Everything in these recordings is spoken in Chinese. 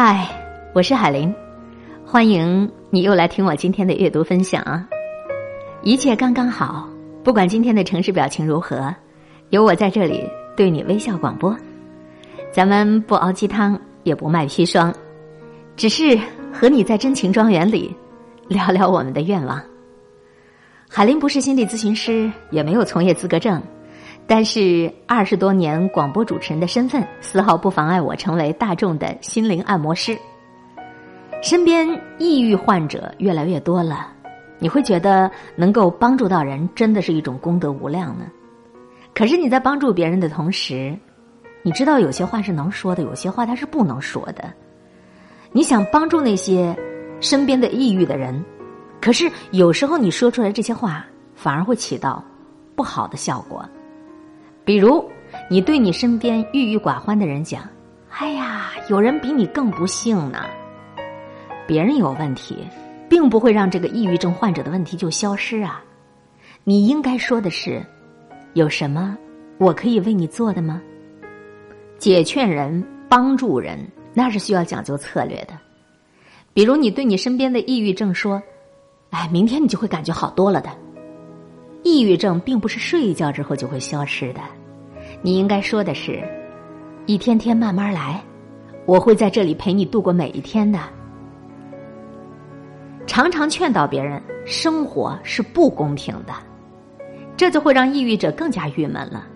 嗨，我是海林，欢迎你又来听我今天的阅读分享啊！一切刚刚好，不管今天的城市表情如何，有我在这里对你微笑广播。咱们不熬鸡汤，也不卖砒霜，只是和你在真情庄园里聊聊我们的愿望。海林不是心理咨询师，也没有从业资格证。但是二十多年广播主持人的身份，丝毫不妨碍我成为大众的心灵按摩师。身边抑郁患者越来越多了，你会觉得能够帮助到人，真的是一种功德无量呢。可是你在帮助别人的同时，你知道有些话是能说的，有些话他是不能说的。你想帮助那些身边的抑郁的人，可是有时候你说出来这些话，反而会起到不好的效果。比如，你对你身边郁郁寡欢的人讲：“哎呀，有人比你更不幸呢。”别人有问题，并不会让这个抑郁症患者的问题就消失啊。你应该说的是：“有什么我可以为你做的吗？”解劝人、帮助人，那是需要讲究策略的。比如，你对你身边的抑郁症说：“哎，明天你就会感觉好多了的。”抑郁症并不是睡一觉之后就会消失的，你应该说的是，一天天慢慢来，我会在这里陪你度过每一天的。常常劝导别人，生活是不公平的，这就会让抑郁者更加郁闷了。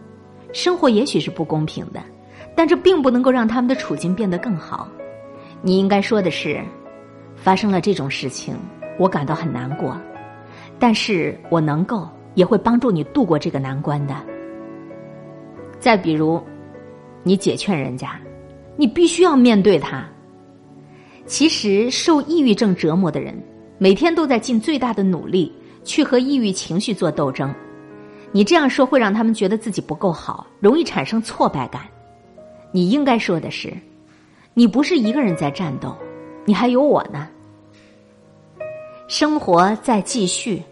生活也许是不公平的，但这并不能够让他们的处境变得更好。你应该说的是，发生了这种事情，我感到很难过，但是我能够。也会帮助你度过这个难关的。再比如，你解劝人家，你必须要面对他。其实，受抑郁症折磨的人，每天都在尽最大的努力去和抑郁情绪做斗争。你这样说会让他们觉得自己不够好，容易产生挫败感。你应该说的是，你不是一个人在战斗，你还有我呢。生活在继续。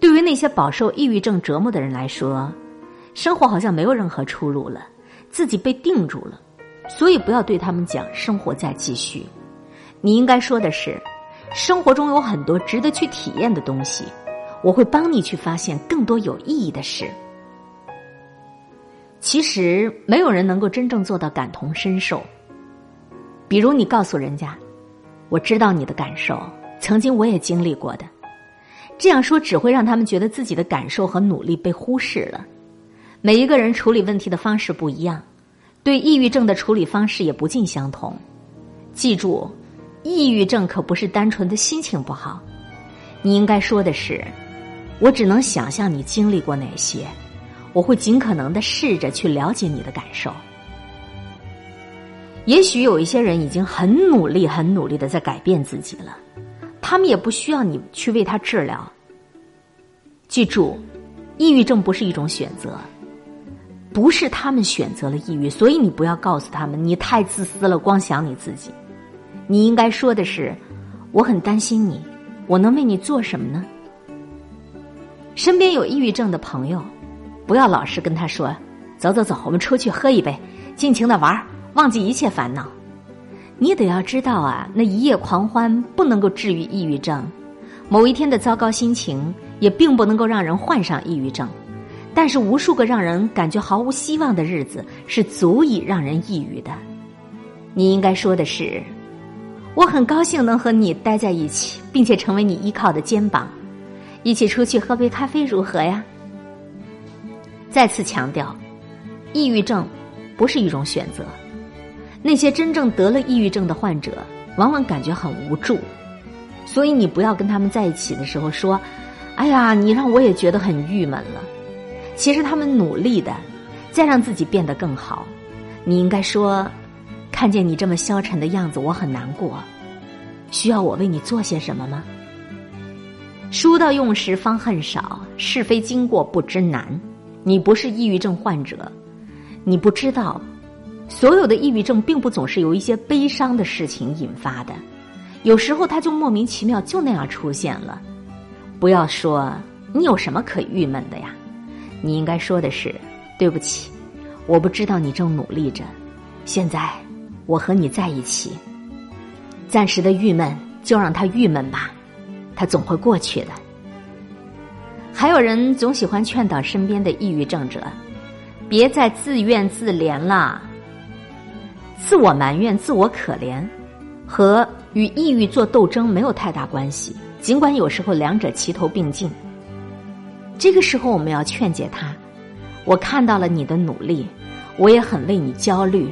对于那些饱受抑郁症折磨的人来说，生活好像没有任何出路了，自己被定住了，所以不要对他们讲生活在继续。你应该说的是，生活中有很多值得去体验的东西，我会帮你去发现更多有意义的事。其实没有人能够真正做到感同身受。比如你告诉人家，我知道你的感受，曾经我也经历过的。这样说只会让他们觉得自己的感受和努力被忽视了。每一个人处理问题的方式不一样，对抑郁症的处理方式也不尽相同。记住，抑郁症可不是单纯的心情不好。你应该说的是：“我只能想象你经历过哪些，我会尽可能的试着去了解你的感受。”也许有一些人已经很努力、很努力的在改变自己了。他们也不需要你去为他治疗。记住，抑郁症不是一种选择，不是他们选择了抑郁，所以你不要告诉他们你太自私了，光想你自己。你应该说的是，我很担心你，我能为你做什么呢？身边有抑郁症的朋友，不要老是跟他说：“走走走，我们出去喝一杯，尽情的玩，忘记一切烦恼。”你得要知道啊，那一夜狂欢不能够治愈抑郁症，某一天的糟糕心情也并不能够让人患上抑郁症，但是无数个让人感觉毫无希望的日子是足以让人抑郁的。你应该说的是：“我很高兴能和你待在一起，并且成为你依靠的肩膀，一起出去喝杯咖啡如何呀？”再次强调，抑郁症不是一种选择。那些真正得了抑郁症的患者，往往感觉很无助，所以你不要跟他们在一起的时候说：“哎呀，你让我也觉得很郁闷了。”其实他们努力的，再让自己变得更好。你应该说：“看见你这么消沉的样子，我很难过。需要我为你做些什么吗？”书到用时方恨少，是非经过不知难。你不是抑郁症患者，你不知道。所有的抑郁症并不总是由一些悲伤的事情引发的，有时候它就莫名其妙就那样出现了。不要说你有什么可郁闷的呀，你应该说的是对不起，我不知道你正努力着。现在我和你在一起，暂时的郁闷就让它郁闷吧，它总会过去的。还有人总喜欢劝导身边的抑郁症者，别再自怨自怜了。自我埋怨、自我可怜，和与抑郁做斗争没有太大关系。尽管有时候两者齐头并进，这个时候我们要劝解他：我看到了你的努力，我也很为你焦虑。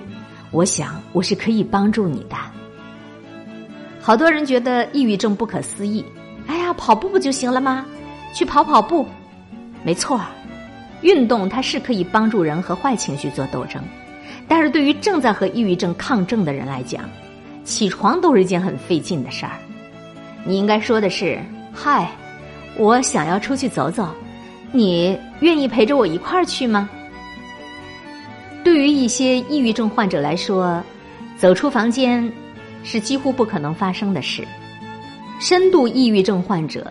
我想我是可以帮助你的。好多人觉得抑郁症不可思议，哎呀，跑步不就行了吗？去跑跑步，没错，运动它是可以帮助人和坏情绪做斗争。但是对于正在和抑郁症抗争的人来讲，起床都是一件很费劲的事儿。你应该说的是：“嗨，我想要出去走走，你愿意陪着我一块儿去吗？”对于一些抑郁症患者来说，走出房间是几乎不可能发生的事。深度抑郁症患者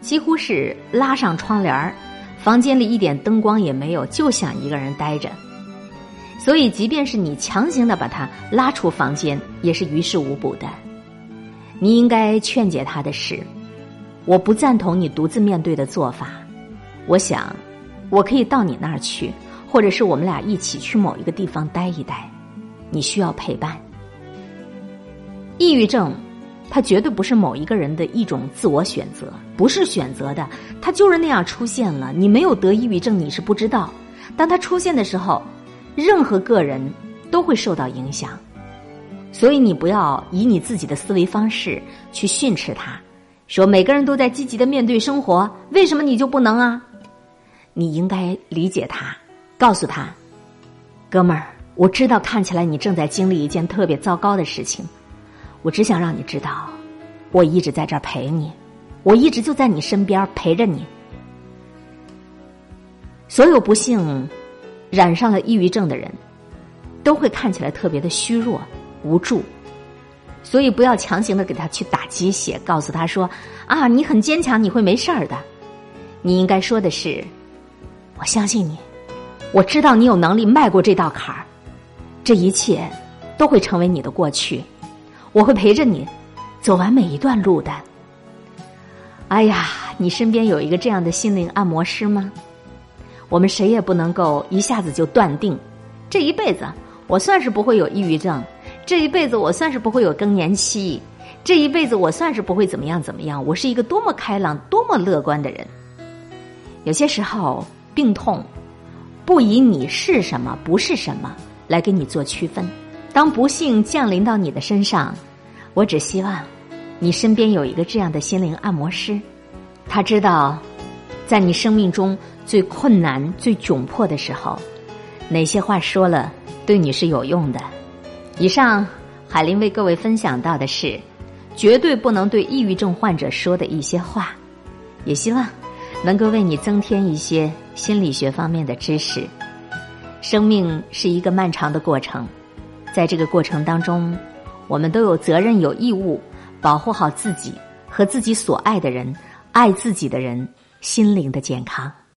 几乎是拉上窗帘儿，房间里一点灯光也没有，就想一个人待着。所以，即便是你强行的把他拉出房间，也是于事无补的。你应该劝解他的是：我不赞同你独自面对的做法。我想，我可以到你那儿去，或者是我们俩一起去某一个地方待一待。你需要陪伴。抑郁症，它绝对不是某一个人的一种自我选择，不是选择的，它就是那样出现了。你没有得抑郁症，你是不知道。当它出现的时候。任何个人都会受到影响，所以你不要以你自己的思维方式去训斥他，说每个人都在积极的面对生活，为什么你就不能啊？你应该理解他，告诉他，哥们儿，我知道看起来你正在经历一件特别糟糕的事情，我只想让你知道，我一直在这儿陪你，我一直就在你身边陪着你，所有不幸。染上了抑郁症的人，都会看起来特别的虚弱、无助，所以不要强行的给他去打鸡血，告诉他说：“啊，你很坚强，你会没事儿的。”你应该说的是：“我相信你，我知道你有能力迈过这道坎儿，这一切都会成为你的过去，我会陪着你走完每一段路的。”哎呀，你身边有一个这样的心灵按摩师吗？我们谁也不能够一下子就断定，这一辈子我算是不会有抑郁症，这一辈子我算是不会有更年期，这一辈子我算是不会怎么样怎么样。我是一个多么开朗、多么乐观的人。有些时候，病痛不以你是什么、不是什么来给你做区分。当不幸降临到你的身上，我只希望你身边有一个这样的心灵按摩师，他知道。在你生命中最困难、最窘迫的时候，哪些话说了对你是有用的？以上海林为各位分享到的是绝对不能对抑郁症患者说的一些话，也希望能够为你增添一些心理学方面的知识。生命是一个漫长的过程，在这个过程当中，我们都有责任、有义务保护好自己和自己所爱的人、爱自己的人。心灵的健康。